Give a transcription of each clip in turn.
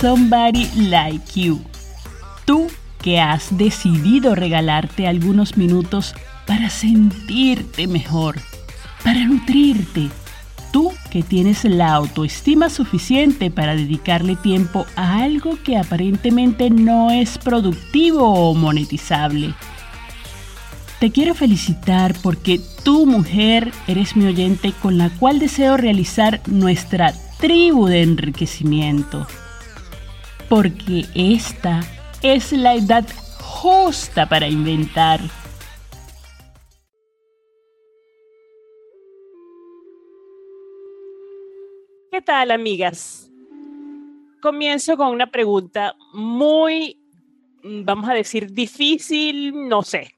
Somebody like you. Tú que has decidido regalarte algunos minutos para sentirte mejor, para nutrirte. Tú que tienes la autoestima suficiente para dedicarle tiempo a algo que aparentemente no es productivo o monetizable. Te quiero felicitar porque tú, mujer, eres mi oyente con la cual deseo realizar nuestra tribu de enriquecimiento. Porque esta es la edad justa para inventar. ¿Qué tal, amigas? Comienzo con una pregunta muy, vamos a decir, difícil, no sé.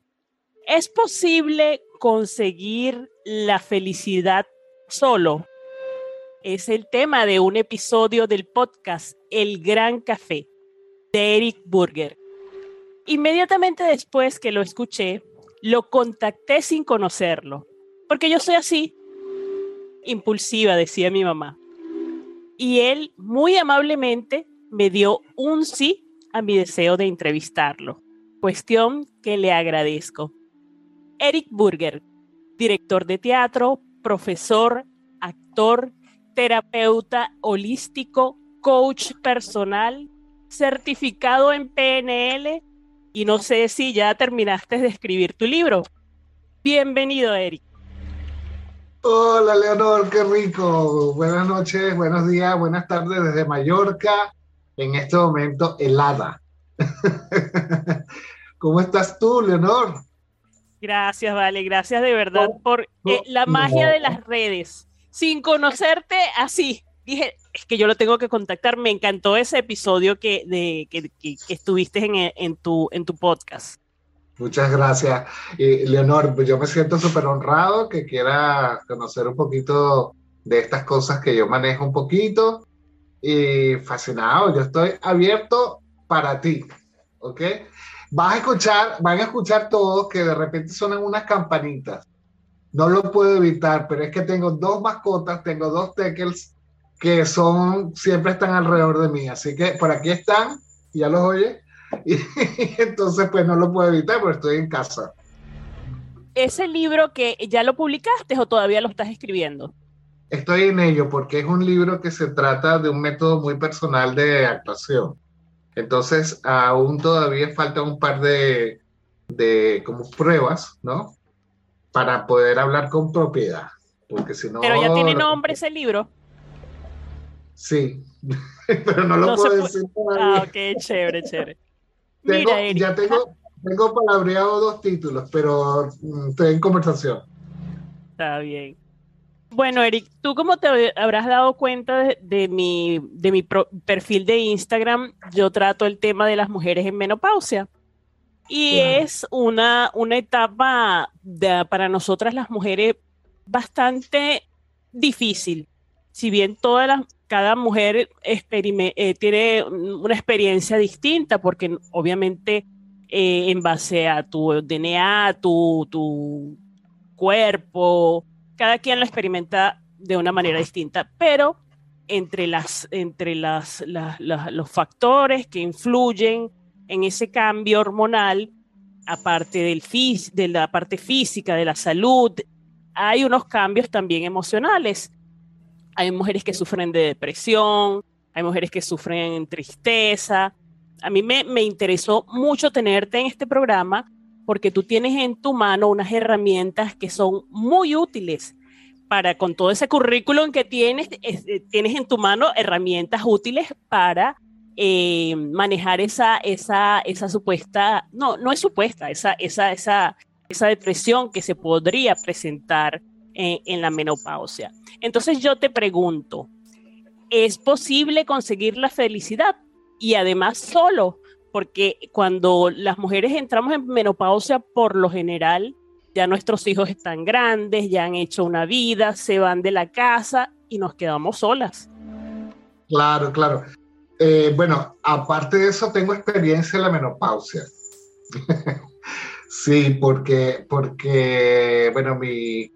¿Es posible conseguir la felicidad solo? Es el tema de un episodio del podcast El Gran Café de Eric Burger. Inmediatamente después que lo escuché, lo contacté sin conocerlo, porque yo soy así, impulsiva, decía mi mamá. Y él muy amablemente me dio un sí a mi deseo de entrevistarlo, cuestión que le agradezco. Eric Burger, director de teatro, profesor, actor, terapeuta holístico, coach personal, certificado en PNL y no sé si ya terminaste de escribir tu libro. Bienvenido, Eric. Hola, Leonor, qué rico. Buenas noches, buenos días, buenas tardes desde Mallorca, en este momento helada. ¿Cómo estás tú, Leonor? Gracias, vale, gracias de verdad por eh, la magia de las redes. Sin conocerte así, dije, es que yo lo tengo que contactar. Me encantó ese episodio que, de, que, estuviste en, tu, en tu podcast. Muchas gracias. Leonor, pues yo me siento súper honrado que quiera conocer un poquito de estas cosas que yo manejo un poquito y fascinado. Yo estoy abierto para ti, ¿ok? Vas a escuchar, van a escuchar todos que de repente suenan unas campanitas. No lo puedo evitar, pero es que tengo dos mascotas, tengo dos teckles que son, siempre están alrededor de mí. Así que por aquí están, ya los oye, y, entonces pues no lo puedo evitar porque estoy en casa. ¿Ese libro que ya lo publicaste o todavía lo estás escribiendo? Estoy en ello porque es un libro que se trata de un método muy personal de actuación. Entonces aún todavía falta un par de, de como pruebas, ¿no? Para poder hablar con propiedad. Porque si no... Pero ya tiene nombre ese libro. Sí, pero no lo puedo decir. Ah, ok, chévere, chévere. ya tengo, tengo palabreado dos títulos, pero mm, estoy en conversación. Está bien. Bueno, Eric, tú como te habrás dado cuenta de, mi, de mi perfil de Instagram, yo trato el tema de las mujeres en menopausia. Y es una, una etapa para nosotras las mujeres bastante difícil. Si bien todas las, cada mujer eh, tiene una experiencia distinta porque obviamente eh, en base a tu DNA, tu, tu cuerpo, cada quien lo experimenta de una manera distinta, pero entre, las, entre las, los factores que influyen en ese cambio hormonal, aparte del de la parte física, de la salud, hay unos cambios también emocionales hay mujeres que sufren de depresión, hay mujeres que sufren tristeza. A mí me, interesó mucho tenerte en este programa porque tú tienes en tu mano unas herramientas que son muy útiles para, con todo ese currículum que tienes, eh, tienes en tu mano herramientas útiles para eh, manejar esa, esa, esa supuesta, no, no es supuesta, esa, esa, esa, esa depresión que se podría presentar en, la menopausia. Entonces yo te pregunto, ¿es posible conseguir la felicidad? Y además solo, porque cuando las mujeres entramos en menopausia, por lo general, ya nuestros hijos están grandes, ya han hecho una vida, se van de la casa y nos quedamos solas. Claro, claro. Eh, bueno, aparte de eso, tengo experiencia en la menopausia. sí, porque, porque, bueno, mi,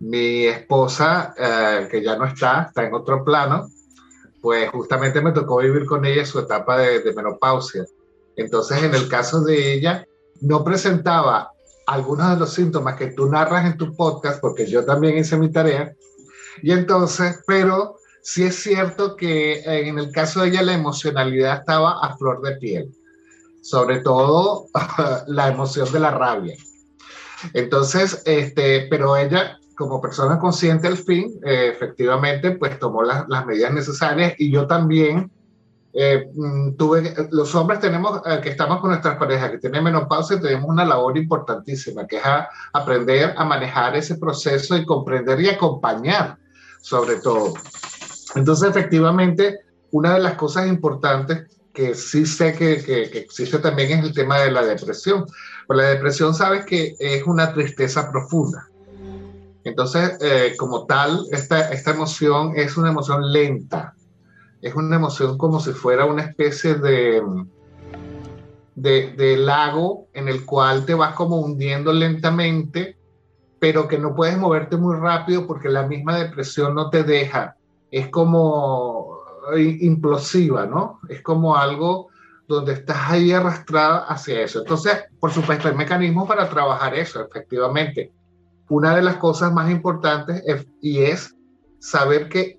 mi esposa, eh, que ya no está, está en otro plano, pues justamente me tocó vivir con ella su etapa de, de menopausia. Entonces, en el caso de ella, no presentaba algunos de los síntomas que tú narras en tu podcast, porque yo también hice mi tarea, y entonces, pero sí es cierto que eh, en el caso de ella la emocionalidad estaba a flor de piel, sobre todo la emoción de la rabia. Entonces, este, pero ella como persona consciente al fin, eh, efectivamente, pues tomó las, medidas necesarias y yo también eh, mm, tuve, los hombres tenemos, que estamos con nuestras parejas, que tienen menopausia, tenemos una labor importantísima, que es aprender a manejar ese proceso y comprender y acompañar, sobre todo. Entonces, efectivamente, una de las cosas importantes que sí sé que, existe también es el tema de la depresión. Pues la depresión, sabes que es una tristeza profunda. Entonces, eh, como tal, esta, esta emoción es una emoción lenta. Es una emoción como si fuera una especie de, de, de lago en el cual te vas como hundiendo lentamente, pero que no puedes moverte muy rápido porque la misma depresión no te deja es como implosiva, ¿no? Es como algo donde estás ahí arrastrada hacia eso. Entonces, por supuesto, hay mecanismos para trabajar eso, efectivamente. Una de las cosas más importantes es, y es saber que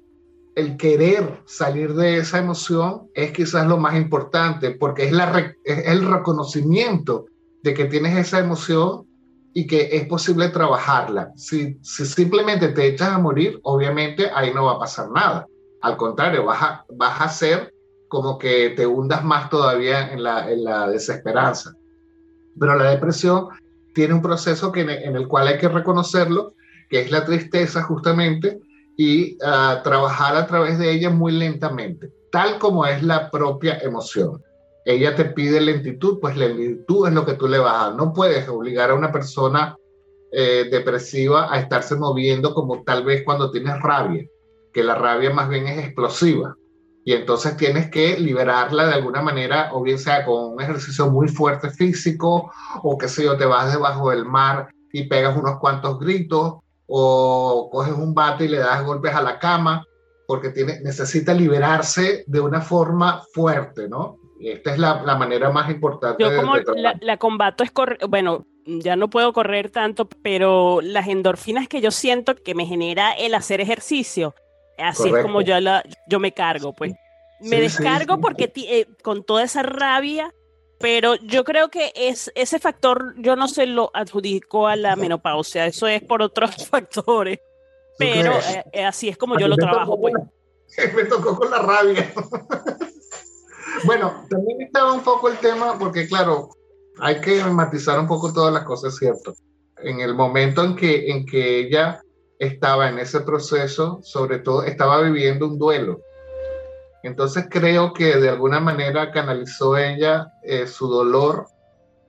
el querer salir de esa emoción es quizás lo más importante, porque es, la, es el reconocimiento de que tienes esa emoción y que es posible trabajarla. Si, si, simplemente te echas a morir, obviamente ahí no va a pasar nada. Al contrario, vas a, vas a hacer como que te hundas más todavía en la, en la desesperanza. Pero la depresión tiene un proceso que, en el cual hay que reconocerlo, que es la tristeza justamente, y uh, trabajar a través de ella muy lentamente, tal como es la propia emoción ella te pide lentitud, pues lentitud es lo que tú le vas a dar. No puedes obligar a una persona eh, depresiva a estarse moviendo como tal vez cuando tienes rabia, que la rabia más bien es explosiva. Y entonces tienes que liberarla de alguna manera, o bien sea con un ejercicio muy fuerte físico, o que sé yo, te vas debajo del mar y pegas unos cuantos gritos, o coges un bate y le das golpes a la cama, porque tiene, necesita liberarse de una forma fuerte, ¿no? Esta es la, la manera más importante. Yo como la, la, combato es correr, bueno, ya no puedo correr tanto, pero las endorfinas que yo siento que me genera el hacer ejercicio, así es como yo, la, yo me cargo, pues. Me descargo porque eh, con toda esa rabia, pero yo creo que es, ese factor yo no se lo adjudico a la menopausia, eso es por otros factores, pero eh, eh, así es como yo lo trabajo, pues. Me tocó con la rabia. Bueno, también estaba un poco el tema, porque claro, hay que matizar un poco todas las cosas, ¿cierto? En el momento en que, en que ella estaba en ese proceso, sobre todo estaba viviendo un duelo. Entonces creo que de alguna manera canalizó ella eh, su dolor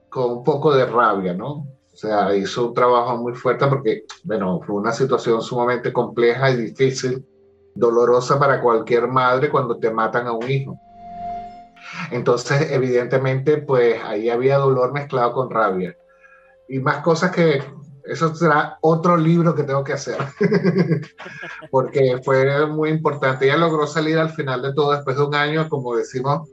con un poco de rabia, ¿no? O sea, hizo un trabajo muy fuerte porque, bueno, fue una situación sumamente compleja y difícil, dolorosa para cualquier madre cuando te matan a un hijo. Entonces, evidentemente, pues ahí había dolor mezclado con rabia. Y más cosas que eso será otro libro que tengo que hacer, porque fue muy importante. Ella logró salir al final de todo después de un año, como decimos,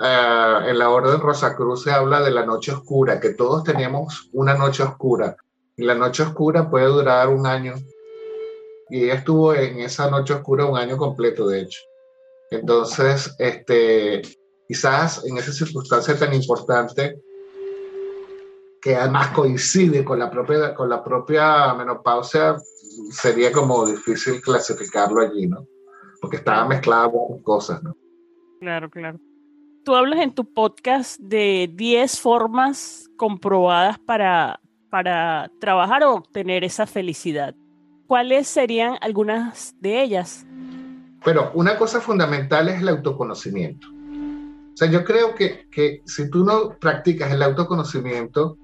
uh, en la Orden Rosacruz se habla de la noche oscura, que todos teníamos una noche oscura. Y la noche oscura puede durar un año. Y ella estuvo en esa noche oscura un año completo, de hecho. Entonces, este, quizás en esa circunstancia tan importante, que además coincide con la propia, con la propia menopausia, sería como difícil clasificarlo allí, ¿no? Porque estaba mezclada con cosas, ¿no? Claro, claro. Tú hablas en tu podcast de 10 formas comprobadas para, para trabajar o obtener esa felicidad. ¿Cuáles serían algunas de ellas? Pero una cosa fundamental es el autoconocimiento. O sea, yo creo que, que si tú no practicas el autoconocimiento,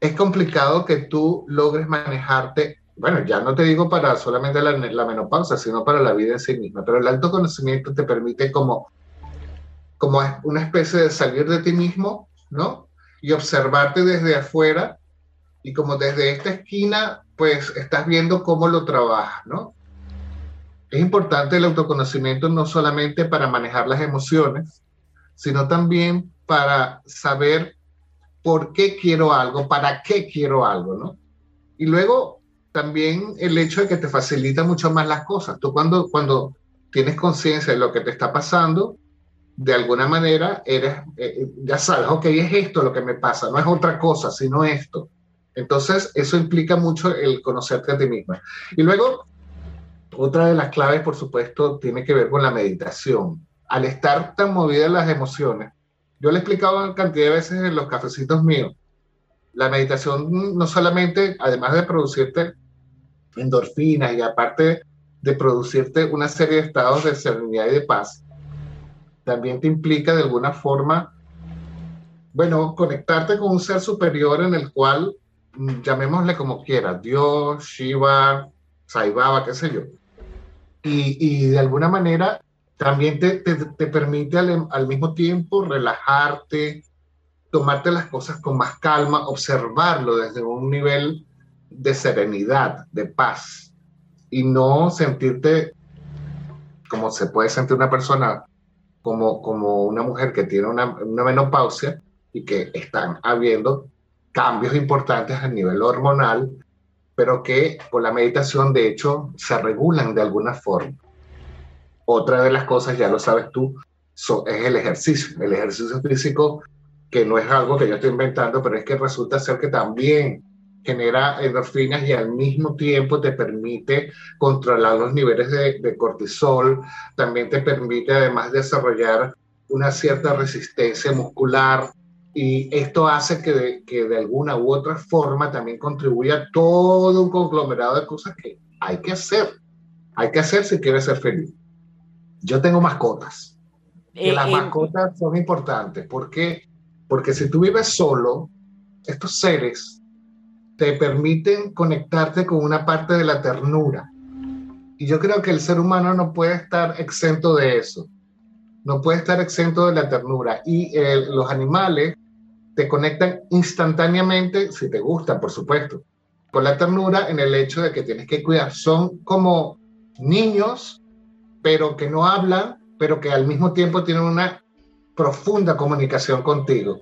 es complicado que tú logres manejarte, bueno, ya no te digo para solamente la, menopausa, sino para la vida en sí misma, pero el autoconocimiento te permite como, como una especie de salir de ti mismo, ¿no? Y observarte desde afuera y como desde esta esquina, pues estás viendo cómo lo trabajas, ¿no? Es importante el autoconocimiento no solamente para manejar las emociones, sino también para saber por qué quiero algo, para qué quiero algo, ¿no? Y luego también el hecho de que te facilita mucho más las cosas. Tú cuando, cuando tienes conciencia de lo que te está pasando, de alguna manera eres, eh, eh, ya sabes, ok, es esto lo que me pasa, no es otra cosa, sino esto. Entonces, eso implica mucho el conocerte a ti misma. Y luego, otra de las claves, por supuesto, tiene que ver con la meditación. Al estar tan movidas las emociones, yo le he explicado cantidad de veces en los cafecitos míos, la meditación no solamente, además de producirte endorfinas y aparte de producirte una serie de estados de serenidad y de paz, también te implica de alguna forma, bueno, conectarte con un ser superior en el cual, mm, llamémosle como quiera, Dios, Shiva, Saibaba, qué sé yo. Y, de alguna manera también te, te, te permite al, al, mismo tiempo relajarte, tomarte las cosas con más calma, observarlo desde un nivel de serenidad, de paz, y no sentirte como se puede sentir una persona, como, como una mujer que tiene una, una menopausia y que están habiendo cambios importantes a nivel hormonal, pero que por la meditación de hecho se regulan de alguna forma. Otra de las cosas, ya lo sabes tú, es el ejercicio. El ejercicio físico, que no es algo que yo estoy inventando, pero es que resulta ser que también genera endorfinas y al mismo tiempo te permite controlar los niveles de, de cortisol, también te permite además desarrollar una cierta resistencia muscular, y esto hace que de, que de, alguna u otra forma también contribuya a todo un conglomerado de cosas que hay que hacer. Hay que hacer si quieres ser feliz. Yo tengo mascotas. Eh, las eh, mascotas son importantes. ¿Por qué? Porque si tú vives solo, estos seres te permiten conectarte con una parte de la ternura. Y yo creo que el ser humano no puede estar exento de eso. No puede estar exento de la ternura. Y eh, los animales te conectan instantáneamente, si te gustan, por supuesto, con la ternura en el hecho de que tienes que cuidar. Son como niños pero que no hablan, pero que al mismo tiempo tienen una profunda comunicación contigo.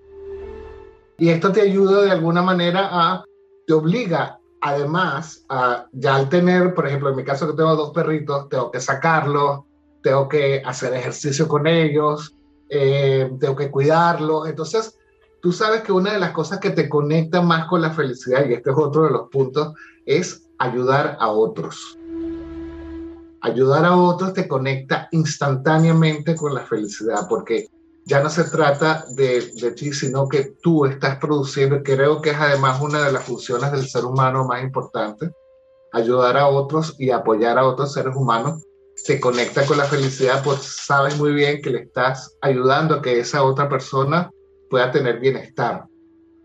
Y esto te ayuda de alguna manera a, te obliga además a, ya al tener, por ejemplo, en mi caso que tengo dos perritos, tengo que sacarlos, tengo que hacer ejercicio con ellos, eh, tengo que cuidarlos. Entonces, tú sabes que una de las cosas que te conecta más con la felicidad, y este es otro de los puntos, es ayudar a otros. Ayudar a otros te conecta instantáneamente con la felicidad, porque ya no se trata de, ti, sino que tú estás produciendo, creo que es además una de las funciones del ser humano más importantes, ayudar a otros y apoyar a otros seres humanos, te conecta con la felicidad, pues sabes muy bien que le estás ayudando a que esa otra persona pueda tener bienestar.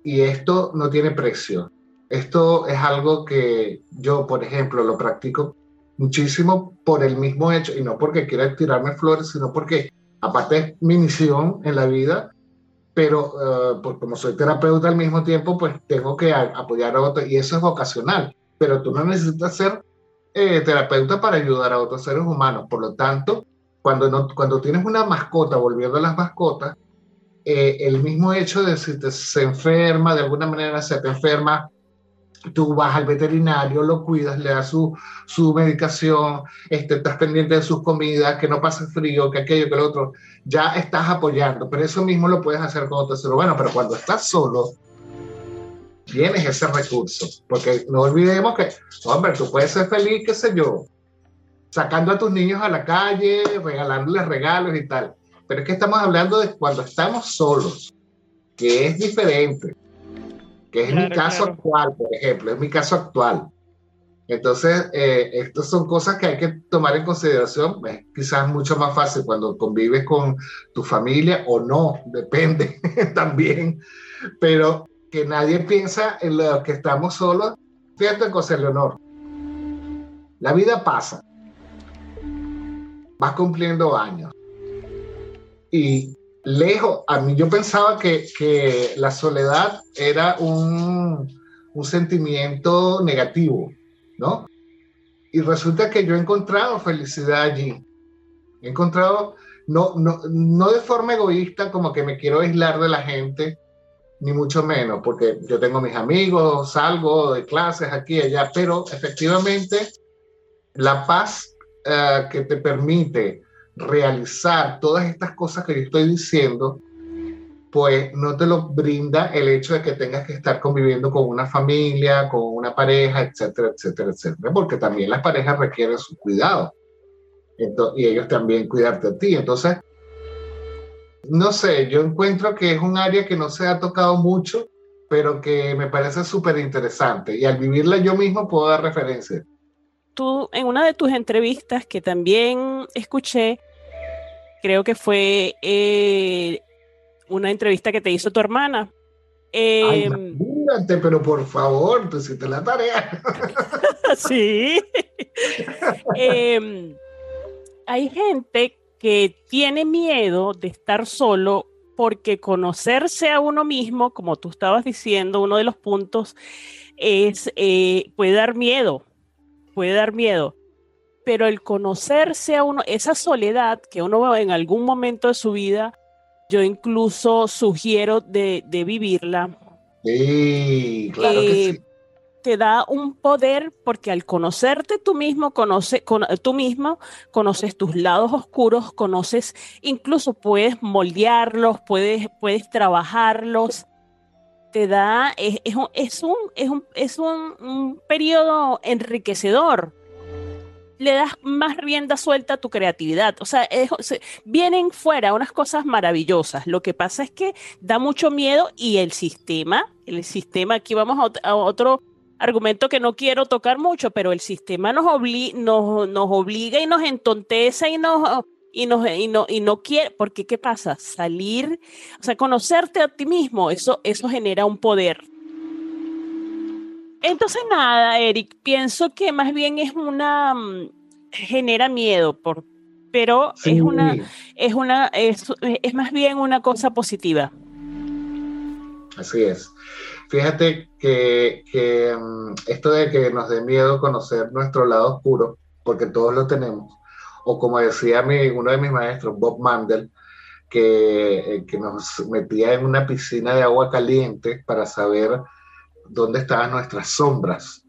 Y esto no tiene precio. Esto es algo que yo, por ejemplo, lo practico muchísimo por el mismo hecho, y no porque quiera tirarme flores, sino porque aparte es mi misión en la vida, pero uh, como soy terapeuta al mismo tiempo, pues tengo que apoyar a otros, y eso es vocacional, pero tú no necesitas ser eh, terapeuta para ayudar a otros seres humanos, por lo tanto, cuando, no, cuando tienes una mascota, volviendo a las mascotas, eh, el mismo hecho de si te, se enferma, de alguna manera se te enferma, tú vas al veterinario, lo cuidas, le das su, su medicación, este, estás pendiente de sus comidas, que no pase frío, que aquello, que lo otro, ya estás apoyando, pero eso mismo lo puedes hacer con otro ser bueno, pero cuando estás solo, tienes ese recurso, porque no olvidemos que, hombre, tú puedes ser feliz, qué sé yo, sacando a tus niños a la calle, regalándoles regalos y tal, pero es que estamos hablando de cuando estamos solos, que es diferente que es mi caso actual, por ejemplo, es mi caso actual. Entonces, eh, estas son cosas que hay que tomar en consideración. Es quizás mucho más fácil cuando convives con tu familia o no, depende también. Pero que nadie piensa en lo que estamos solos. Fíjate, José Leonor, la vida pasa. Vas cumpliendo años. Y lejos, a mí yo pensaba que, que la soledad era un, un, sentimiento negativo, ¿no? Y resulta que yo he encontrado felicidad allí. He encontrado, no, no, no de forma egoísta, como que me quiero aislar de la gente, ni mucho menos, porque yo tengo mis amigos, salgo de clases aquí y allá, pero efectivamente la paz eh, que te permite realizar todas estas cosas que yo estoy diciendo, pues no te lo brinda el hecho de que tengas que estar conviviendo con una familia, con una pareja, etcétera, etcétera, etcétera, porque también las parejas requieren su cuidado y ellos también cuidarte a ti. Entonces, no sé, yo encuentro que es un área que no se ha tocado mucho, pero que me parece súper interesante y al vivirla yo mismo puedo dar referencia. Tú, en una de tus entrevistas que también escuché, creo que fue eh, una entrevista que te hizo tu hermana. Eh, pero por favor, tú hiciste la tarea. sí. Em, hay gente que tiene miedo de estar solo porque conocerse a uno mismo, como tú estabas diciendo, uno de los puntos es, eh, puede dar miedo, puede dar miedo, pero el conocerse a uno, esa soledad que uno va en algún momento de su vida, yo incluso sugiero de, vivirla. Sí, claro que eh, sí. Te da un poder porque al conocerte tú mismo, conoce, con, tú mismo, conoces tus lados oscuros, conoces, incluso puedes moldearlos, puedes, puedes trabajarlos. Te da, es, es, un, es, un, es, un, es un periodo enriquecedor le das más rienda suelta a tu creatividad. O sea, vienen fuera unas cosas maravillosas. Lo que pasa es que da mucho miedo y el sistema, el sistema, aquí vamos a, otro argumento que no quiero tocar mucho, pero el sistema nos, nos, nos obliga y nos entonteza y nos, y, nos, y, no, y no quiere, porque ¿qué pasa? Salir, o sea, conocerte a ti mismo, eso, eso genera un poder. Entonces, nada, Eric, pienso que más bien es una, mm, genera miedo, por, pero es una, es una, es, más bien una cosa positiva. Así es. Fíjate que, que mm, esto de que nos dé miedo conocer nuestro lado oscuro, porque todos lo tenemos, o como decía mi, uno de mis maestros, Bob Mandel, que, eh, que nos metía en una piscina de agua caliente para saber dónde estaban nuestras sombras,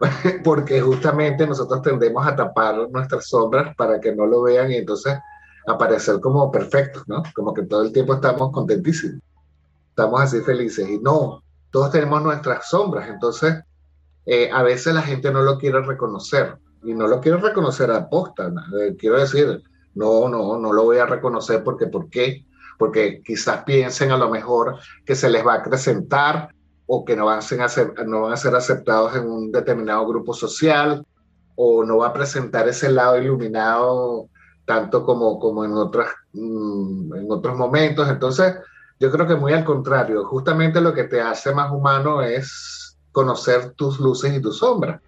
porque justamente nosotros tendemos a tapar nuestras sombras para que no lo vean y entonces aparecer como perfectos, ¿no? Como que todo el tiempo estamos contentísimos, estamos así felices. Y no, todos tenemos nuestras sombras, entonces eh, a veces la gente no lo quiere reconocer y no lo quiere reconocer a posta, eh, quiero decir, no, no, no lo voy a reconocer porque, ¿por qué? Porque quizás piensen a lo mejor que se les va a acrecentar o que no van, a ser, no van a ser aceptados en un determinado grupo social o no va a presentar ese lado iluminado tanto como, como en, otras, mm, en otros momentos. Entonces, yo creo que muy al contrario, justamente lo que te hace más humano es conocer tus luces y tus sombras.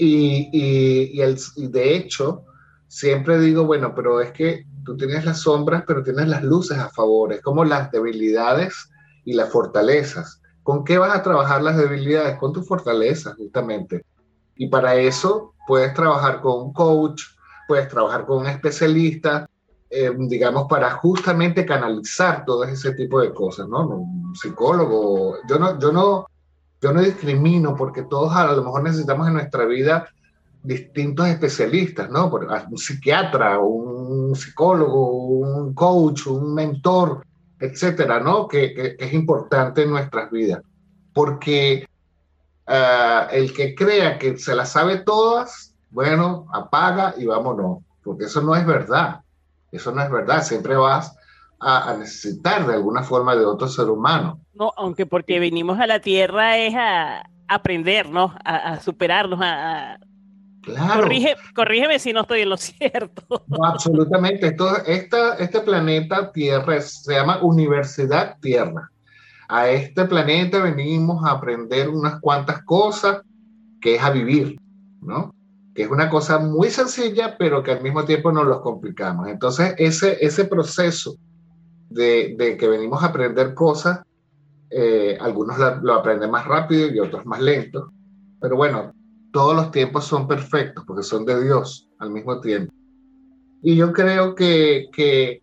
Y, y, y, de hecho, siempre digo, bueno, pero es que tú tienes las sombras, pero tienes las luces a favor, es como las debilidades y las fortalezas. ¿Con qué vas a trabajar las debilidades? Con tu fortaleza, justamente. Y para eso puedes trabajar con un coach, puedes trabajar con un especialista, eh, digamos, para justamente canalizar todo ese tipo de cosas, ¿no? Un psicólogo. Yo no, yo no, yo no discrimino porque todos a lo mejor necesitamos en nuestra vida distintos especialistas, ¿no? Un psiquiatra, un psicólogo, un coach, un mentor, etcétera, ¿no? Que, es importante en nuestras vidas. Porque ah, el que crea que se las sabe todas, bueno, apaga y vámonos, porque eso no es verdad. Eso no es verdad. Siempre vas a, necesitar de alguna forma de otro ser humano. No, aunque porque venimos a la Tierra es a aprender, ¿no? A, superarnos, a, Corrige, corrígeme si no estoy en lo cierto. absolutamente. Esto, esta, este planeta Tierra se llama Universidad Tierra. A este planeta venimos a aprender unas cuantas cosas que es a vivir, ¿no? Que es una cosa muy sencilla, pero que al mismo tiempo nos los complicamos. Entonces, ese, ese proceso de, que venimos a aprender cosas, eh, algunos lo aprenden más rápido y otros más lento. Pero bueno, todos los tiempos son perfectos porque son de Dios al mismo tiempo. Y yo creo que, que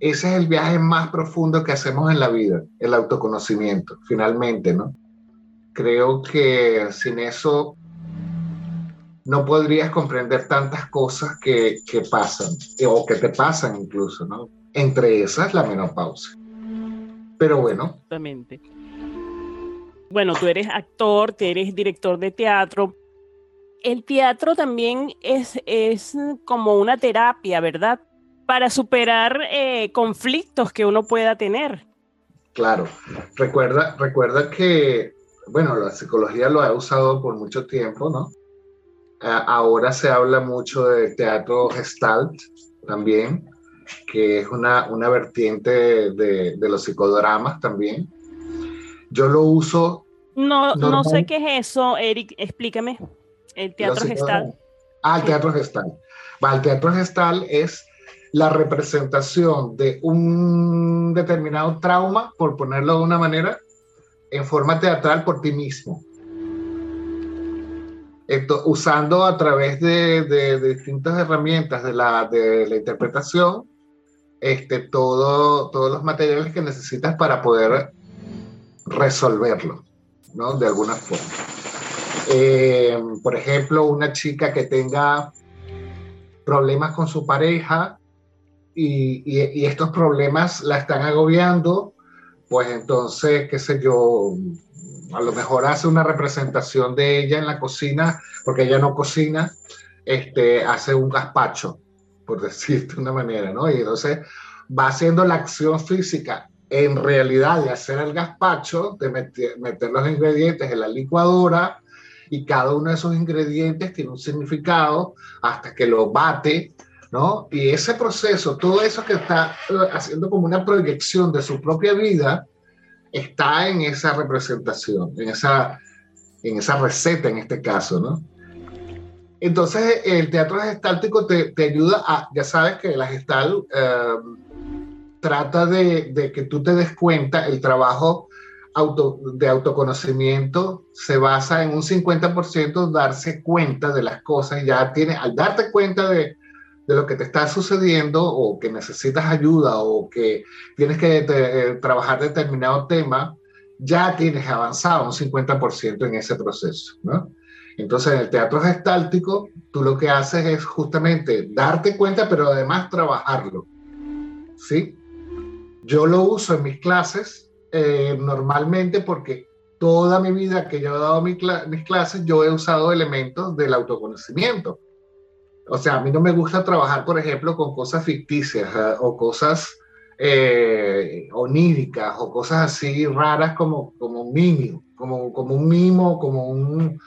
ese es el viaje más profundo que hacemos en la vida, el autoconocimiento, finalmente, ¿no? Creo que sin eso no podrías comprender tantas cosas que, que pasan, o que te pasan incluso, ¿no? Entre esas, la menopausia. Pero bueno. Exactamente. Bueno, tú eres actor, tú eres director de teatro. El teatro también es, es como una terapia, ¿verdad? Para superar eh, conflictos que uno pueda tener. Claro. Recuerda, recuerda que, bueno, la psicología lo ha usado por mucho tiempo, ¿no? ahora se habla mucho de teatro gestalt también, que es una, una vertiente de, de, los psicodramas también. Yo lo uso. No, no sé qué es eso, Eric, explícame. El teatro gestal. Ah, el teatro gestal. el teatro gestal es la representación de un determinado trauma, por ponerlo de una manera, en forma teatral por ti mismo. Esto, usando a través de, de, de, distintas herramientas de la, de la interpretación, este, todo, todos los materiales que necesitas para poder resolverlo, ¿no? De alguna forma. Eh, por ejemplo, una chica que tenga problemas con su pareja y, estos problemas la están agobiando, pues entonces, qué sé yo, a lo mejor hace una representación de ella en la cocina, porque ella no cocina, este, hace un gazpacho por decirte una manera, ¿no? Y entonces va haciendo la acción física en realidad de hacer el gazpacho, de meter, meter los ingredientes en la licuadora y cada uno de esos ingredientes tiene un significado hasta que lo bate, ¿no? Y ese proceso, todo eso que está eh, haciendo como una proyección de su propia vida, está en esa representación, en esa, en esa receta en este caso, ¿no? Entonces, el teatro gestáltico te, te ayuda a, ya sabes que la gestal eh, trata de, que tú te des cuenta, el trabajo de autoconocimiento se basa en un 50% darse cuenta de las cosas, ya tienes, al darte cuenta de, de lo que te está sucediendo o que necesitas ayuda o que tienes que trabajar determinado tema, ya tienes avanzado un 50% en ese proceso, ¿no? Entonces, en el teatro gestáltico, tú lo que haces es justamente darte cuenta, pero además trabajarlo. ¿Sí? Yo lo uso en mis clases eh, normalmente porque toda mi vida que yo he dado mi cl mis clases, yo he usado elementos del autoconocimiento. O sea, a mí no me gusta trabajar, por ejemplo, con cosas ficticias ¿eh? o cosas eh, oníricas o cosas así raras como, como un mimo, como, como un mimo, como un,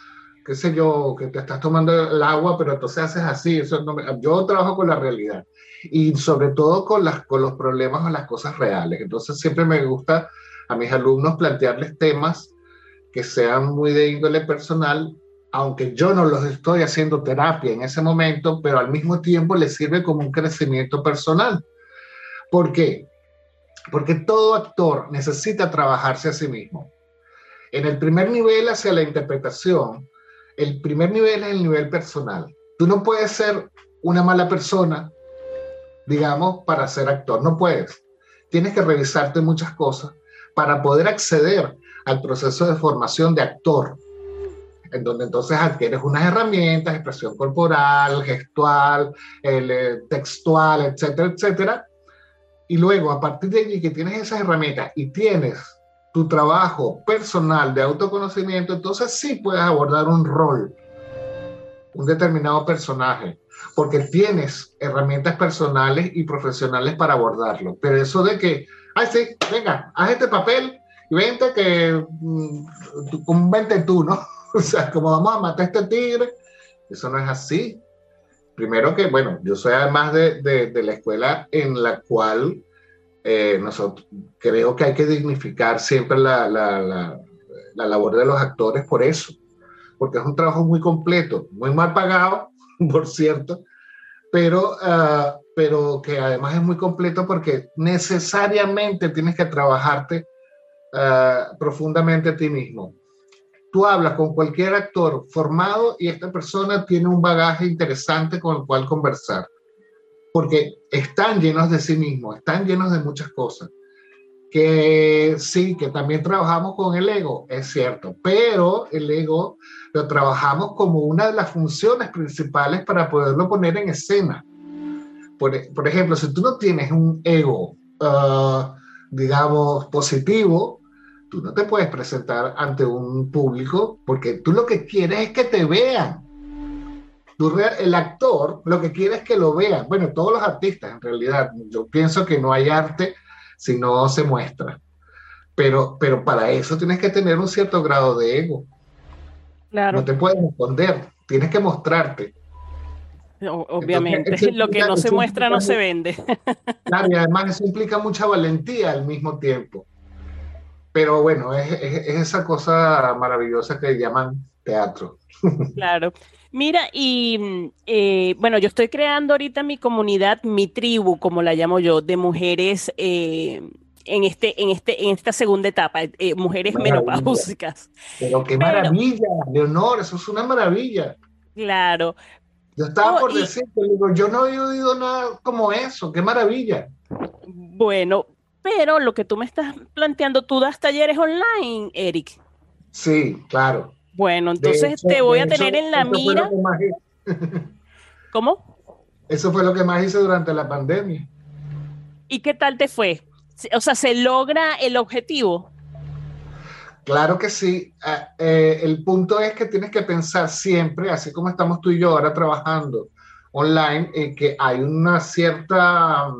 qué sé yo, que te estás tomando el agua, pero entonces haces así. Eso no yo trabajo con la realidad y sobre todo con, las, con los problemas o las cosas reales. Entonces siempre me gusta a mis alumnos plantearles temas que sean muy de índole personal, aunque yo no los estoy haciendo terapia en ese momento, pero al mismo tiempo les sirve como un crecimiento personal. ¿Por qué? Porque todo actor necesita trabajarse a sí mismo. En el primer nivel hacia la interpretación, el primer nivel es el nivel personal. Tú no puedes ser una mala persona, digamos, para ser actor. No puedes. Tienes que revisarte muchas cosas para poder acceder al proceso de formación de actor, en donde entonces adquieres unas herramientas, expresión corporal, gestual, eh, textual, etcétera, etcétera. Y luego, a partir de allí que tienes esas herramientas y tienes tu trabajo personal de autoconocimiento, entonces sí puedes abordar un rol, un determinado personaje, porque tienes herramientas personales y profesionales para abordarlo. Pero eso de que, ay, sí, venga, haz este papel y vente que, um, vente tú, ¿no? O sea, como vamos a matar a este tigre, eso no es así. Primero que, bueno, yo soy además de, de, de la escuela en la cual eh, nosotros, creo que hay que dignificar siempre la, la, la, la, labor de los actores por eso, porque es un trabajo muy completo, muy mal pagado, por cierto, pero, uh, pero que además es muy completo porque necesariamente tienes que trabajarte uh, profundamente a ti mismo. tú hablas con cualquier actor formado y esta persona tiene un bagaje interesante con el cual conversar, porque están llenos de sí mismos, están llenos de muchas cosas. Que sí, que también trabajamos con el ego, es cierto, pero el ego lo trabajamos como una de las funciones principales para poderlo poner en escena. Por, por ejemplo, si tú no tienes un ego, uh, digamos, positivo, tú no te puedes presentar ante un público porque tú lo que quieres es que te vean. El actor lo que quiere es que lo vean. Bueno, todos los artistas en realidad. Yo pienso que no hay arte si no se muestra. Pero, pero para eso tienes que tener un cierto grado de ego. Claro. No te puedes esconder, tienes que mostrarte. Obviamente, lo que no se muestra no se vende. Claro, y además eso implica mucha valentía al mismo tiempo. Pero bueno, es, esa cosa maravillosa que llaman teatro. Claro. Mira, y eh, bueno, yo estoy creando ahorita mi comunidad, mi tribu, como la llamo yo, de mujeres eh, en, este, en, este, en esta segunda etapa, eh, mujeres menopáusicas. Pero qué maravilla, Leonor, eso es una maravilla. Claro. Yo estaba por decir, yo no he oído nada como eso, qué maravilla. Bueno, pero lo que tú me estás planteando, tú das talleres online, Eric. Sí, claro. Bueno, entonces te voy a tener en la mira. ¿Cómo? Eso fue lo que más hice durante la pandemia. ¿Y qué tal te fue? O sea, ¿se logra el objetivo? Claro que sí. Ah, eh, el punto es que tienes que pensar siempre, así como estamos tú y yo ahora trabajando online, en que hay una cierta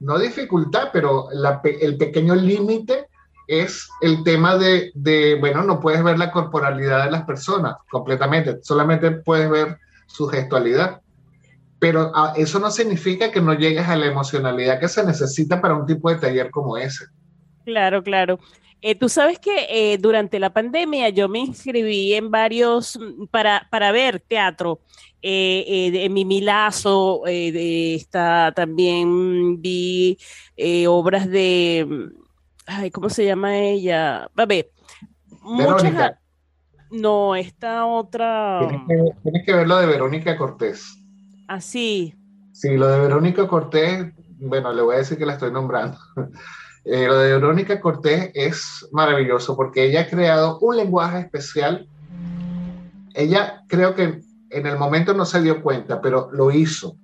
no dificultad, pero el pequeño límite es el tema de, bueno, no puedes ver la corporalidad de las personas completamente, solamente puedes ver su gestualidad. Pero ah, eso no significa que no llegues a la emocionalidad que se necesita para un tipo de taller como ese. Claro, claro. Eh, tú sabes que eh, durante la pandemia yo me inscribí en varios mm, para, para ver teatro. Eh, de Mimi Lazo, de esta, también vi obras de, mm, ay, ¿cómo se llama ella? A ver, muchas, no, esta otra. Tienes que, tienes que ver lo de Verónica Cortés. Ah, sí. Sí, lo de Verónica Cortés, bueno, le voy a decir que la estoy nombrando. Eh, lo de Verónica Cortés es maravilloso porque ella ha creado un lenguaje especial. Ella creo que en el momento no se dio cuenta, pero lo hizo.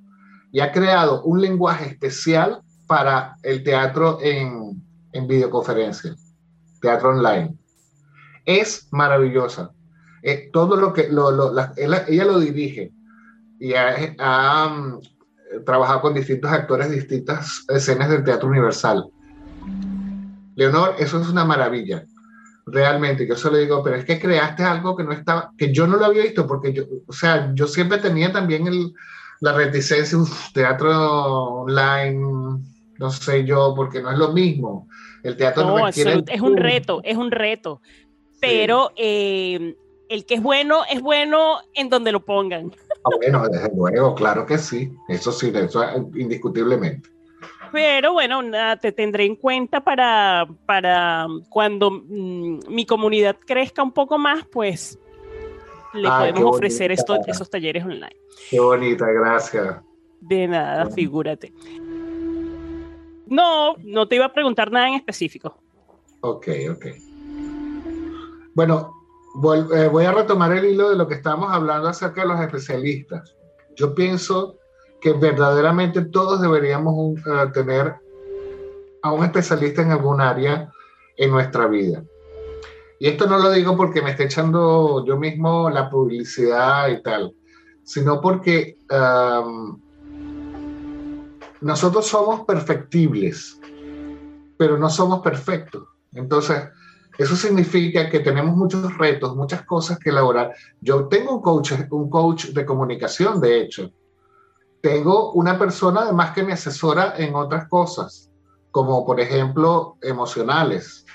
Y ha creado un lenguaje especial para el teatro en, en videoconferencia, teatro online. Es maravillosa. Eh, todo lo que ella, lo dirige y ha, ha um, trabajado con distintos actores, distintas escenas del teatro universal. Leonor, eso es una maravilla. Realmente, yo solo digo, pero es que creaste algo que no estaba, que yo no lo había visto, porque yo, o sea, yo siempre tenía también la reticencia, un teatro online, no sé yo, porque no es lo mismo. El teatro no, es un reto, es un reto. Pero eh, el que es bueno, es bueno en donde lo pongan. Ah, bueno, desde luego, claro que sí. Eso sí, eso indiscutiblemente. Pero bueno, te tendré en cuenta para, para cuando mm, mi comunidad crezca un poco más, pues le podemos ofrecer esos talleres online. Qué bonita, gracias. De nada, figúrate. No, no te iba a preguntar nada en específico. Ok, ok. Bueno, eh, voy a retomar el hilo de lo que estábamos hablando acerca de los especialistas. Yo pienso que verdaderamente todos deberíamos eh, tener a un especialista en algún área en nuestra vida. Y esto no lo digo porque me esté echando yo mismo la publicidad y tal, sino porque nosotros somos perfectibles, pero no somos perfectos. Entonces, eso significa que tenemos muchos retos, muchas cosas que elaborar. Yo tengo un coach, un coach de comunicación, de hecho, tengo una persona además que me asesora en otras cosas, como por ejemplo emocionales.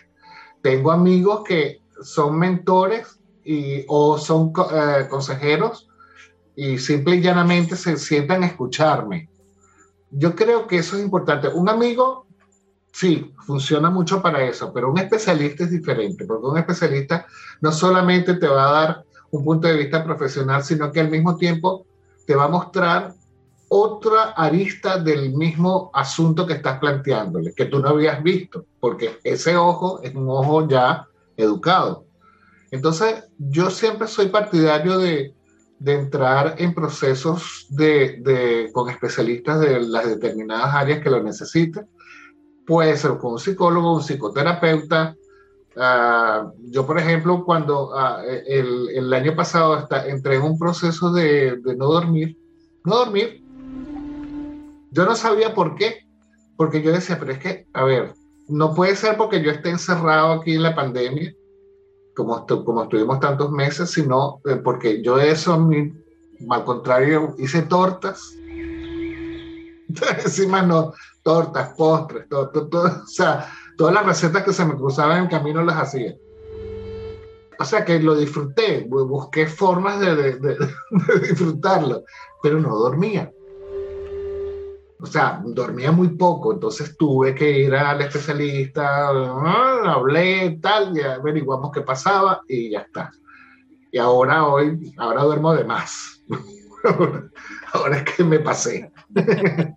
Tengo amigos que son mentores y, o son eh, consejeros y simple y llanamente se sientan a escucharme. Yo creo que eso es importante. Un amigo sí, funciona mucho para eso, pero un especialista es diferente, porque un especialista no solamente te va a dar un punto de vista profesional, sino que al mismo tiempo te va a mostrar otra arista del mismo asunto que estás planteándole, que tú no habías visto, porque ese ojo es un ojo ya educado. Entonces, yo siempre soy partidario de, de entrar en procesos de, de, con especialistas de las determinadas áreas que lo necesiten. Puede ser con un psicólogo, un psicoterapeuta. Uh, yo, por ejemplo, cuando uh, el, el, año pasado está, entré en un proceso de, de no dormir, no dormir, yo no sabía por qué, porque yo decía, pero es que, a ver, no puede ser porque yo esté encerrado aquí en la pandemia, como, como estuvimos tantos meses, sino eh, porque yo eso, al contrario, hice tortas. Encima no, tortas, postres, todo, todo, o sea, todas las recetas que se me cruzaban en el camino las hacía. O sea que lo disfruté, busqué formas de, de, de, de disfrutarlo, pero no dormía o sea, dormía muy poco, entonces tuve que ir al especialista, ah, hablé, tal, y averiguamos qué pasaba y ya está. Y ahora hoy, ahora duermo de más. ahora es que me pasé.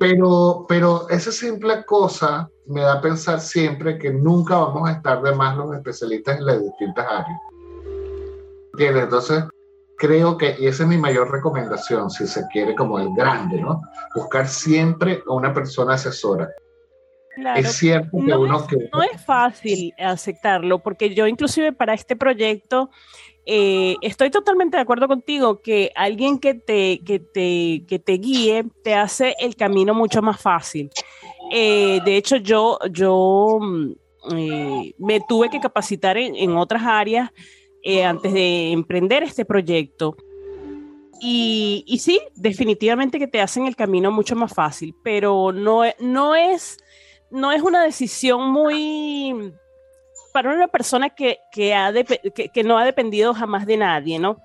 pero, pero esa simple cosa me da a pensar siempre que nunca vamos a estar de más los especialistas en las distintas áreas. ¿Entiendes? Entonces, creo que, y esa es mi mayor recomendación, si se quiere como el grande, ¿no? Buscar siempre a una persona asesora. es cierto que no uno... Es, que... No es fácil aceptarlo, porque yo inclusive para este proyecto eh, estoy totalmente de acuerdo contigo que alguien que te, que te, que te guíe te hace el camino mucho más fácil. Eh, de hecho, yo, yo mm, eh, me tuve que capacitar en, en otras áreas eh, antes de emprender este proyecto. Y, y, sí, definitivamente que te hacen el camino mucho más fácil, pero no, no, es, no es una decisión muy para una persona que, que, ha que, que, no ha dependido jamás de nadie, ¿no?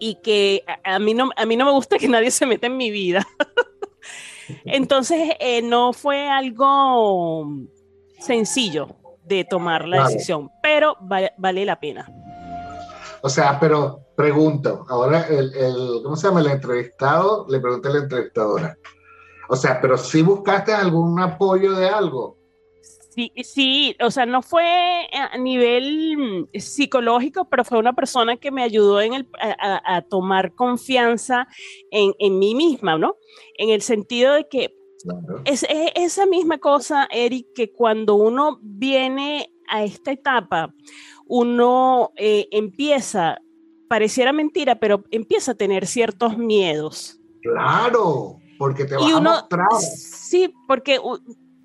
Y que a, mí, no, a mí no me gusta que nadie se meta en mi vida. Entonces, eh, no fue algo sencillo de tomar la decisión, pero vale, vale, la pena. O sea, pero pregunto, ahora el, el, ¿cómo se llama? El entrevistado, le pregunté a la entrevistadora. O sea, pero si buscaste algún apoyo de algo. Sí, sí, o sea, no fue a nivel psicológico, pero fue una persona que me ayudó en el, a, a, tomar confianza en, en mí misma, ¿no? En el sentido de que es, esa misma cosa, Eric, que cuando uno viene a esta etapa, uno eh, empieza, pareciera mentira, pero empieza a tener ciertos miedos. Claro, porque te vas a mostrar. Sí, porque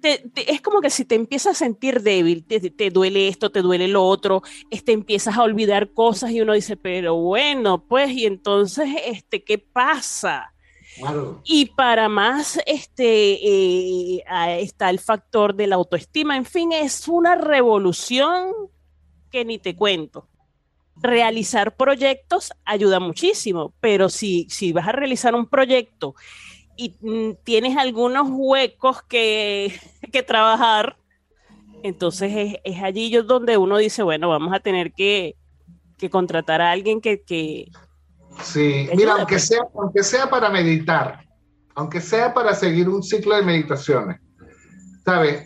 es como que si te empiezas a sentir débil, te, te, duele esto, te duele lo otro, este, empiezas a olvidar cosas y uno dice, pero bueno, pues, y entonces, este, ¿qué pasa? Y para más este, eh, está el factor de la autoestima. En fin, es una revolución que ni te cuento. Realizar proyectos ayuda muchísimo, pero si, si vas a realizar un proyecto y mm, tienes algunos huecos que, que trabajar, entonces es, allí donde uno dice, bueno, vamos a tener que, que contratar a alguien que, que, Sí, mira, aunque sea, aunque sea para meditar, aunque sea para seguir un ciclo de meditaciones, ¿sabes?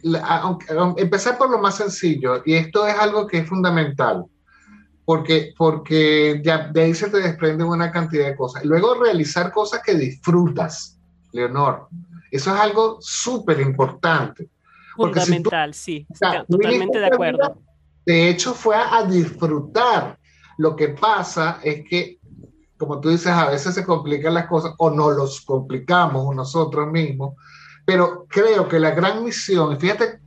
empezar por lo más sencillo, y esto es algo que es fundamental, porque, porque ya de ahí se te desprenden una cantidad de cosas. Luego realizar cosas que disfrutas, Leonor. Eso es algo súper importante. Fundamental, sí. totalmente de acuerdo. De hecho, fue a disfrutar. Lo que pasa es que como tú dices, a veces se complican las cosas o no los complicamos nosotros mismos, pero creo que la gran misión, fíjate,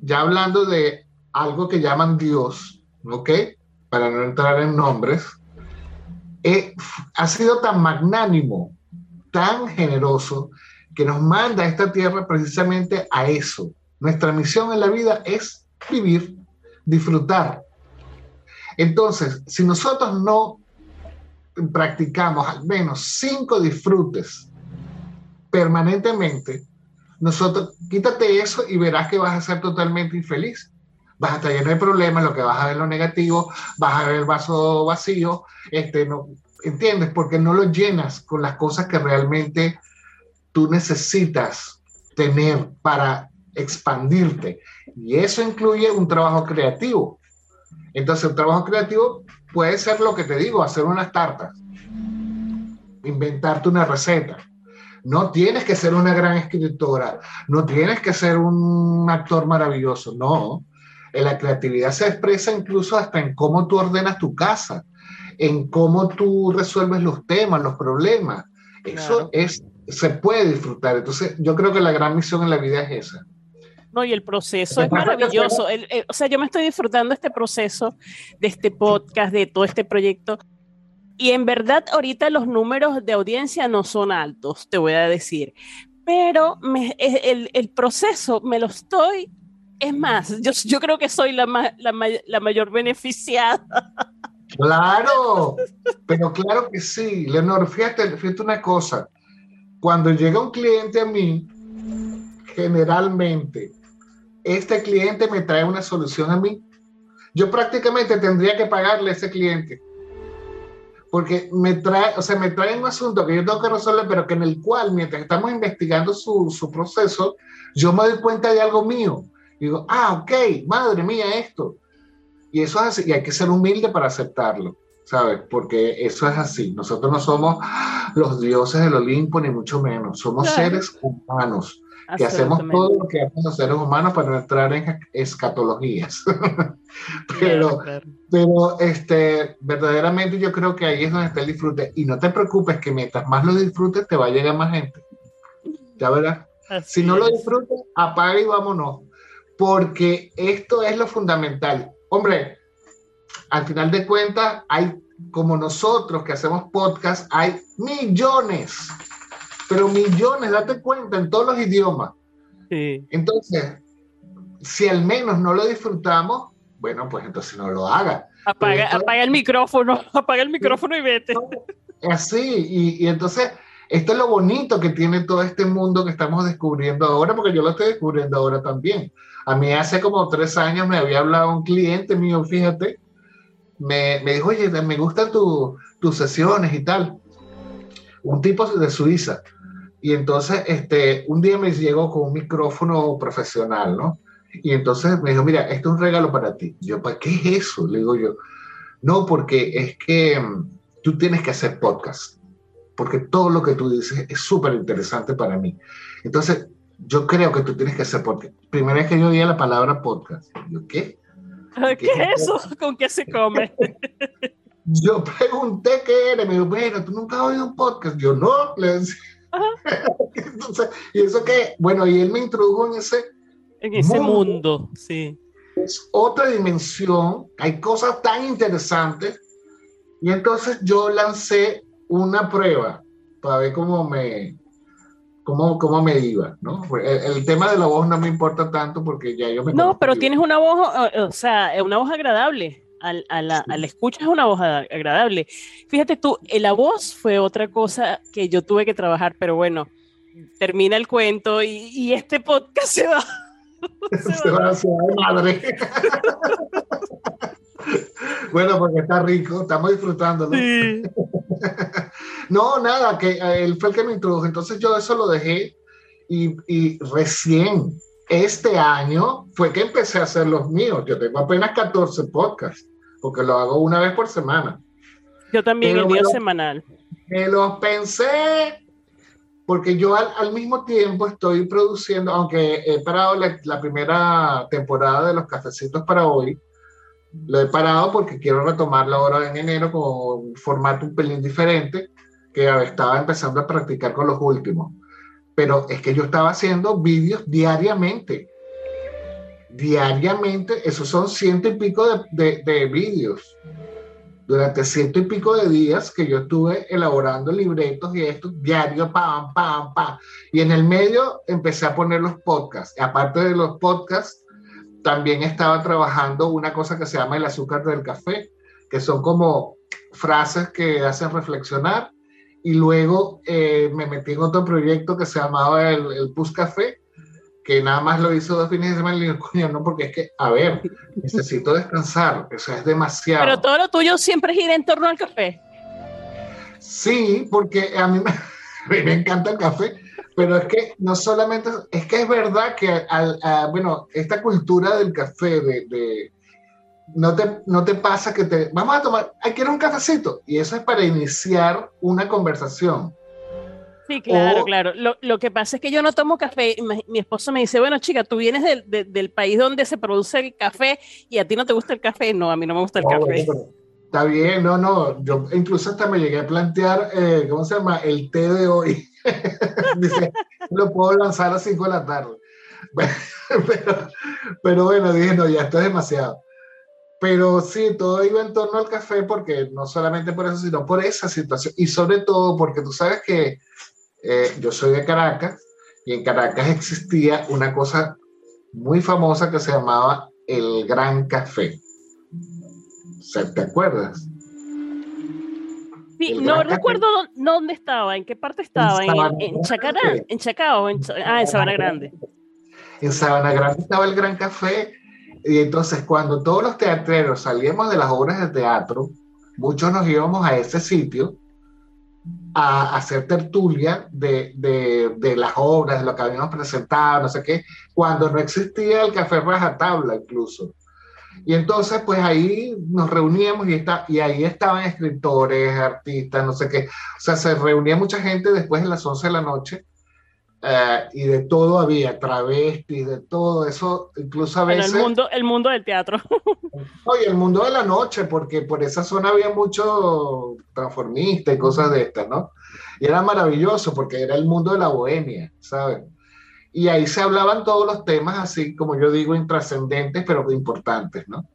ya hablando de algo que llaman Dios, ¿ok? Para no entrar en nombres, eh, ha sido tan magnánimo, tan generoso, que nos manda a esta tierra precisamente a eso. Nuestra misión en la vida es vivir, disfrutar. Entonces, si nosotros no practicamos al menos cinco disfrutes permanentemente, nosotros, quítate eso y verás que vas a ser totalmente infeliz. Vas a estar lleno de problemas, lo que vas a ver lo negativo, vas a ver el vaso vacío, este, no, ¿entiendes? Porque no lo llenas con las cosas que realmente tú necesitas tener para expandirte. Y eso incluye un trabajo creativo. Entonces, un trabajo creativo puede ser lo que te digo, hacer unas tartas, inventarte una receta, no tienes que ser una gran escritora, no tienes que ser un actor maravilloso, no. La creatividad se expresa incluso hasta en cómo tú ordenas tu casa, en cómo tú resuelves los temas, los problemas. Eso es, se puede disfrutar. Entonces, yo creo que la gran misión en la vida es esa. No, y el proceso es maravilloso. o sea, yo me estoy disfrutando este proceso, de este podcast, de todo este proyecto, y en verdad ahorita los números de audiencia no son altos, te voy a decir, pero me, el, el, proceso me lo estoy, es más, yo, yo creo que soy la, la, la mayor beneficiada. Claro, pero claro que sí, Leonor, fíjate, fíjate una cosa, cuando llega un cliente a mí, generalmente, este cliente me trae una solución a mí, yo prácticamente tendría que pagarle a ese cliente porque me trae, o sea, me trae un asunto que yo tengo que resolver, pero que en el cual, mientras estamos investigando su, su proceso, yo me doy cuenta de algo mío. digo, ah, ok, madre mía, esto. Y eso es así, y hay que ser humilde para aceptarlo, ¿sabes? Porque eso es así. Nosotros no somos los dioses del Olimpo, ni mucho menos. Somos seres humanos que hacemos todo lo que hacen los seres humanos para entrar en escatologías. pero, pero este, verdaderamente yo creo que ahí es donde está el disfrute. Y no te preocupes que mientras más lo disfrutes, te va a llegar más gente. Ya verás. si no lo disfrutas, apaga y vámonos. Porque esto es lo fundamental. Hombre, al final de cuentas, hay como nosotros que hacemos podcast, hay millones pero millones, date cuenta, en todos los idiomas. Entonces, si al menos no lo disfrutamos, bueno, pues entonces no lo haga. Apaga, apaga el micrófono, apaga el micrófono y vete. Así, y, y entonces, esto es lo bonito que tiene todo este mundo que estamos descubriendo ahora, porque yo lo estoy descubriendo ahora también. A mí hace como tres años me había hablado un cliente mío, fíjate, me, me dijo, oye, me gustan tus sesiones y tal. Un tipo de Suiza. Y entonces, este, un día me llegó con un micrófono profesional, ¿no? Y entonces me dijo, mira, esto es un regalo para ti. Yo, ¿para qué es eso? Le digo yo, no, porque es que mm, tú tienes que hacer podcast, porque todo lo que tú dices es súper interesante para mí. Entonces, yo creo que tú tienes que hacer podcast. Primera vez que yo oía la palabra podcast, yo, ¿qué? ¿Qué, es eso? ¿Con qué se come? yo pregunté qué era, me dijo, bueno, ¿tú nunca has oído un podcast? Yo, no, le decía. Entonces, y eso que, bueno, y él me introdujo en ese, en ese mundo, sí. Es otra dimensión, hay cosas tan interesantes. Y entonces yo lancé una prueba para ver cómo me, cómo, cómo me iba, ¿no? El, tema de la voz no me importa tanto porque ya yo me... No, pero tienes una voz, o sea, una voz agradable al, a, la, escucha es una voz agradable. Fíjate tú, la voz fue otra cosa que yo tuve que trabajar, pero bueno, termina el cuento y, este podcast se va. Se, va, a madre. bueno, porque está rico, estamos disfrutando. no, nada, que eh, él fue el que me introdujo, entonces yo eso lo dejé y, y recién este año fue que empecé a hacer los míos. Yo tengo apenas 14 podcasts, porque lo hago una vez por semana. Yo también, el mío semanal. Me los pensé, porque yo al, mismo tiempo estoy produciendo, aunque he parado la, primera temporada de los cafecitos para hoy, lo he parado porque quiero retomarlo ahora en enero con un formato un pelín diferente, que estaba empezando a practicar con los últimos pero es que yo estaba haciendo vídeos diariamente. Diariamente, esos son ciento y pico de, de, vídeos. Durante ciento y pico de días que yo estuve elaborando libretos y esto, diario, pam, pam, pam. Y en el medio empecé a poner los podcasts. Aparte de los podcasts, también estaba trabajando una cosa que se llama el azúcar del café, que son como frases que hacen reflexionar y luego eh, me metí en otro proyecto que se llamaba el, el Pus Café, que nada más lo hizo dos fines de semana, y coño, no, porque es que, a ver, necesito descansar, o sea, es demasiado. Pero todo lo tuyo siempre gira en torno al café. Sí, porque a mí me, me encanta el café, pero es que no solamente, es que es verdad que, al, bueno, esta cultura del café, de, de no te, no te pasa que te, vamos a tomar, hay que ir un cafecito, y eso es para iniciar una conversación. Sí, claro, claro. Lo, lo, que pasa es que yo no tomo café. Mi, esposo me dice, bueno, chica, tú vienes del, del, país donde se produce el café y a ti no te gusta el café. No, a mí no me gusta el café. está bien, no, no. Yo incluso hasta me llegué a plantear, eh, ¿cómo se llama? El té de hoy. dice, lo puedo lanzar a las 5 de la tarde. pero, pero bueno, dije, no, ya esto es demasiado. Pero sí, todo iba en torno al café porque no solamente por eso, sino por esa situación. Y sobre todo porque tú sabes que eh, yo soy de Caracas y en Caracas existía una cosa muy famosa que se llamaba el Gran Café. ¿Te acuerdas? Sí, no recuerdo dónde estaba, en qué parte estaba, en, en, Chacará, en Chacao, en, ah, en Sabana Grande. En Sabana Grande estaba el Gran Café y entonces cuando todos los teatreros salíamos de las obras de teatro, muchos nos íbamos a ese sitio a hacer tertulia de, de, de, las obras, de lo que habíamos presentado, no sé qué, cuando no existía el café rajatabla incluso. Y entonces, pues ahí nos reuníamos y, está, y ahí estaban escritores, artistas, no sé qué. O sea, se reunía mucha gente después de las 11 de la noche eh, y de todo había, travestis, de todo eso, incluso a veces... el, mundo, el mundo del teatro. Oye, el mundo de la noche, porque por esa zona había mucho transformista y cosas de estas, ¿no? Y era maravilloso porque era el mundo de la bohemia, ¿sabes? Y ahí se hablaban todos los temas así, como yo digo, intrascendentes, pero importantes, ¿no?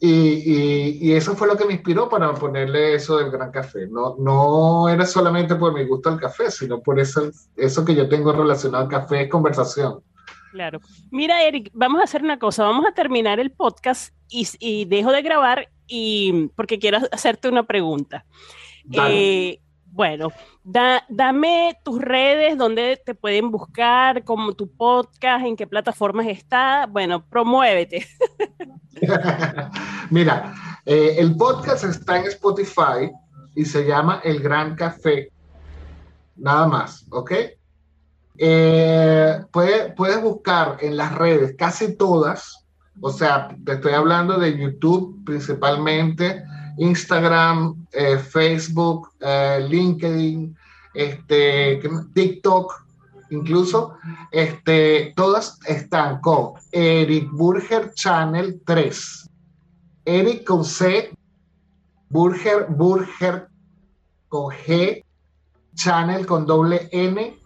Y, y, eso fue lo que me inspiró para ponerle eso del gran café. No, no era solamente por mi gusto al café, sino por eso, eso que yo tengo relacionado al café, conversación. Claro. Mira, Eric, vamos a hacer una cosa. Vamos a terminar el podcast y, y dejo de grabar y porque quiero hacerte una pregunta. Eh, bueno, dame tus redes, donde te pueden buscar, como tu podcast, en qué plataformas está. Bueno, promuévete. Mira, eh, el podcast está en Spotify y se llama El Gran Café. Nada más, ¿ok? Eh, puedes buscar en las redes, casi todas, o sea, te estoy hablando de YouTube principalmente, Instagram, eh, Facebook, LinkedIn, este, TikTok, incluso, este, todas están con Eric Burger Channel 3. Eric con C, Burger, Burger con G, Channel con doble N,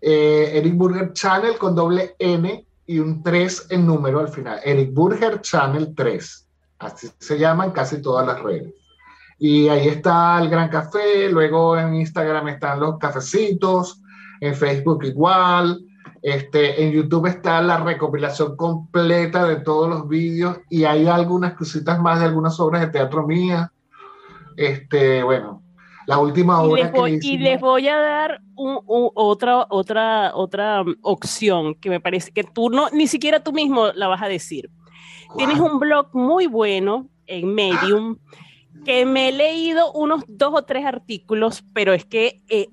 eh, Eric Burger Channel con doble N y un 3 en número al final. Eric Burger Channel 3. Así se llaman casi todas las redes. Y ahí está el Gran Café, luego en Instagram están los cafecitos, en Facebook igual, este, en YouTube está la recopilación completa de todos los vídeos y hay algunas cositas más de algunas obras de teatro mías. Este, bueno, la última obra y les voy, y les voy a dar otra, otra, otra opción que me parece que tú no, ni siquiera tú mismo la vas a decir. Tienes un blog muy bueno en Medium que me he leído unos dos o tres artículos, pero es que eh,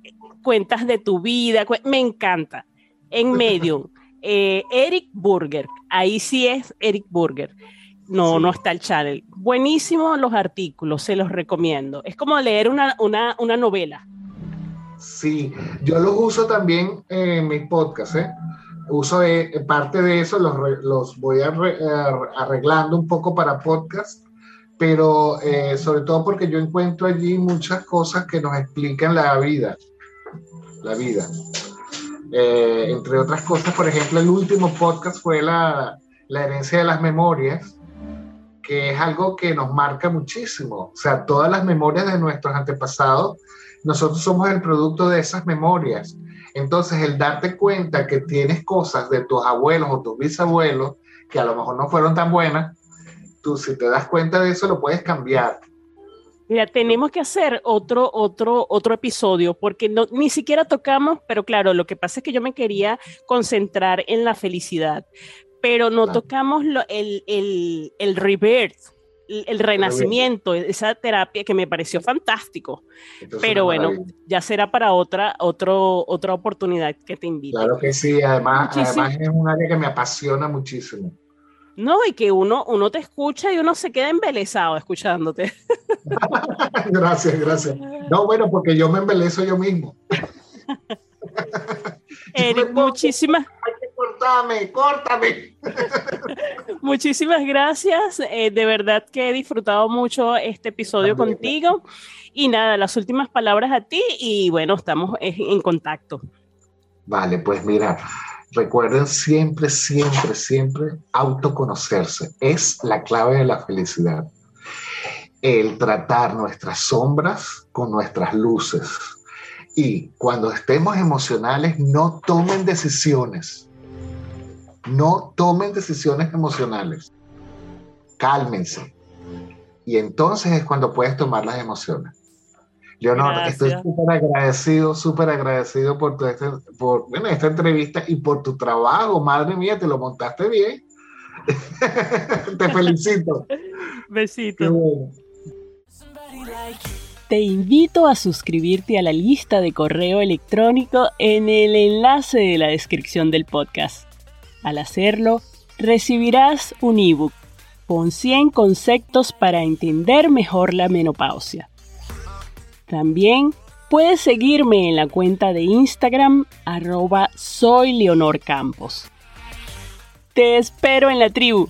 cuentas de tu vida, me encanta. En Medium, eh, Eric Burger, ahí sí es Eric Burger. No, no está el channel. Buenísimo los artículos, se los recomiendo. Es como leer una, una, una novela. Sí, yo los uso también en mis podcasts, ¿eh? uso de, parte de eso, los, los voy arreglando un poco para podcast, pero eh, sobre todo porque yo encuentro allí muchas cosas que nos explican la vida, la vida. Eh, entre otras cosas, por ejemplo, el último podcast fue la, la herencia de las memorias, que es algo que nos marca muchísimo. O sea, todas las memorias de nuestros antepasados, nosotros somos el producto de esas memorias entonces, el darte cuenta que tienes cosas de tus abuelos o tus bisabuelos que a lo mejor no fueron tan buenas, tú si te das cuenta de eso lo puedes cambiar. Mira, tenemos que hacer otro, otro, otro episodio porque no, ni siquiera tocamos, pero claro, lo que pasa es que yo me quería concentrar en la felicidad, pero no tocamos lo, el, el, el rebirth, el, renacimiento, esa terapia que me pareció fantástico. pero bueno, ya será para otra, otro, otra oportunidad que te invito. Claro que sí, además, además es un área que me apasiona muchísimo. No, y que uno, uno te escucha y uno se queda embelesado escuchándote. gracias, gracias. No, bueno, porque yo me embelezo yo mismo. Eric, muchísimas. Córtame, córtame. Muchísimas gracias. Eh, de verdad que he disfrutado mucho este episodio contigo. Y nada, las últimas palabras a ti y bueno, estamos en contacto. Vale, pues mira, Recuerden siempre, siempre, siempre autoconocerse. Es la clave de la felicidad. El tratar nuestras sombras con nuestras luces. Y cuando estemos emocionales, no tomen decisiones. No tomen decisiones emocionales. Cálmense. Y entonces es cuando puedes tomar las emociones. Leonor, estoy súper agradecido, súper agradecido por, tu este, por esta entrevista y por tu trabajo. Madre mía, te lo montaste bien. te felicito. Besito. Te invito a suscribirte a la lista de correo electrónico en el enlace de la descripción del podcast. Al hacerlo, recibirás un ebook con 100 conceptos para entender mejor la menopausia también puedes seguirme en la cuenta de Instagram arroba soy Leonor Campos. Te espero en la tribu.